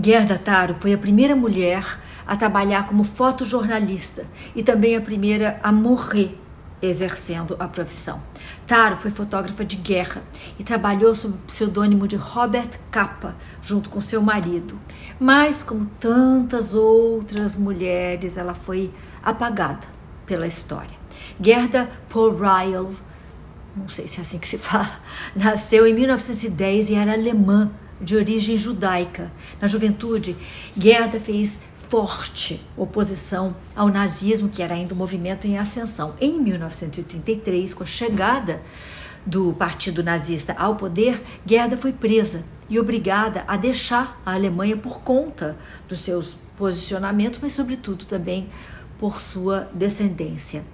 Gerda Taro foi a primeira mulher a trabalhar como fotojornalista e também a primeira a morrer exercendo a profissão. Taro foi fotógrafa de guerra e trabalhou sob o pseudônimo de Robert Capa, junto com seu marido. Mas, como tantas outras mulheres, ela foi apagada pela história. Gerda Paul Ryle, não sei se é assim que se fala, nasceu em 1910 e era alemã de origem judaica. Na juventude, Gerda fez forte oposição ao nazismo, que era ainda um movimento em ascensão. Em 1933, com a chegada do Partido Nazista ao poder, Gerda foi presa e obrigada a deixar a Alemanha por conta dos seus posicionamentos, mas, sobretudo, também por sua descendência.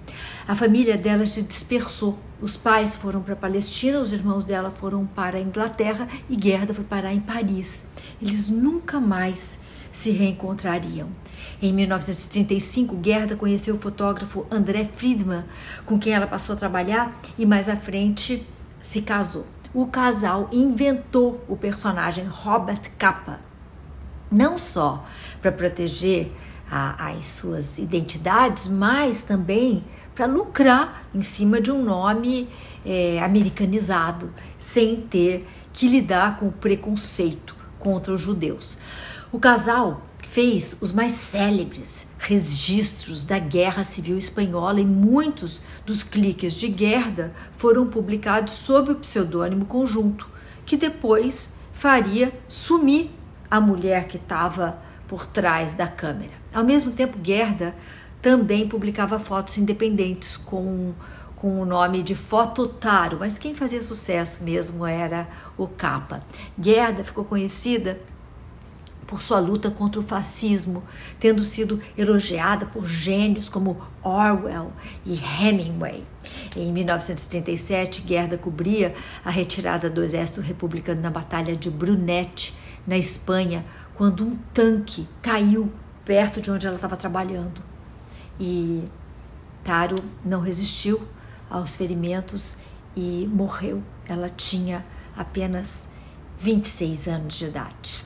A família dela se dispersou. Os pais foram para a Palestina, os irmãos dela foram para a Inglaterra e Gerda foi parar em Paris. Eles nunca mais se reencontrariam. Em 1935, Gerda conheceu o fotógrafo André Friedman, com quem ela passou a trabalhar e mais à frente se casou. O casal inventou o personagem Robert Capa, não só para proteger a, as suas identidades, mas também para lucrar em cima de um nome é, americanizado, sem ter que lidar com o preconceito contra os judeus. O casal fez os mais célebres registros da Guerra Civil Espanhola e muitos dos cliques de Gerda foram publicados sob o pseudônimo conjunto, que depois faria sumir a mulher que estava por trás da câmera. Ao mesmo tempo, Gerda também publicava fotos independentes com, com o nome de Fototaro, mas quem fazia sucesso mesmo era o Capa. Gerda ficou conhecida por sua luta contra o fascismo, tendo sido elogiada por gênios como Orwell e Hemingway. Em 1937, Gerda cobria a retirada do exército republicano na Batalha de Brunete, na Espanha, quando um tanque caiu perto de onde ela estava trabalhando. E Taro não resistiu aos ferimentos e morreu. Ela tinha apenas 26 anos de idade.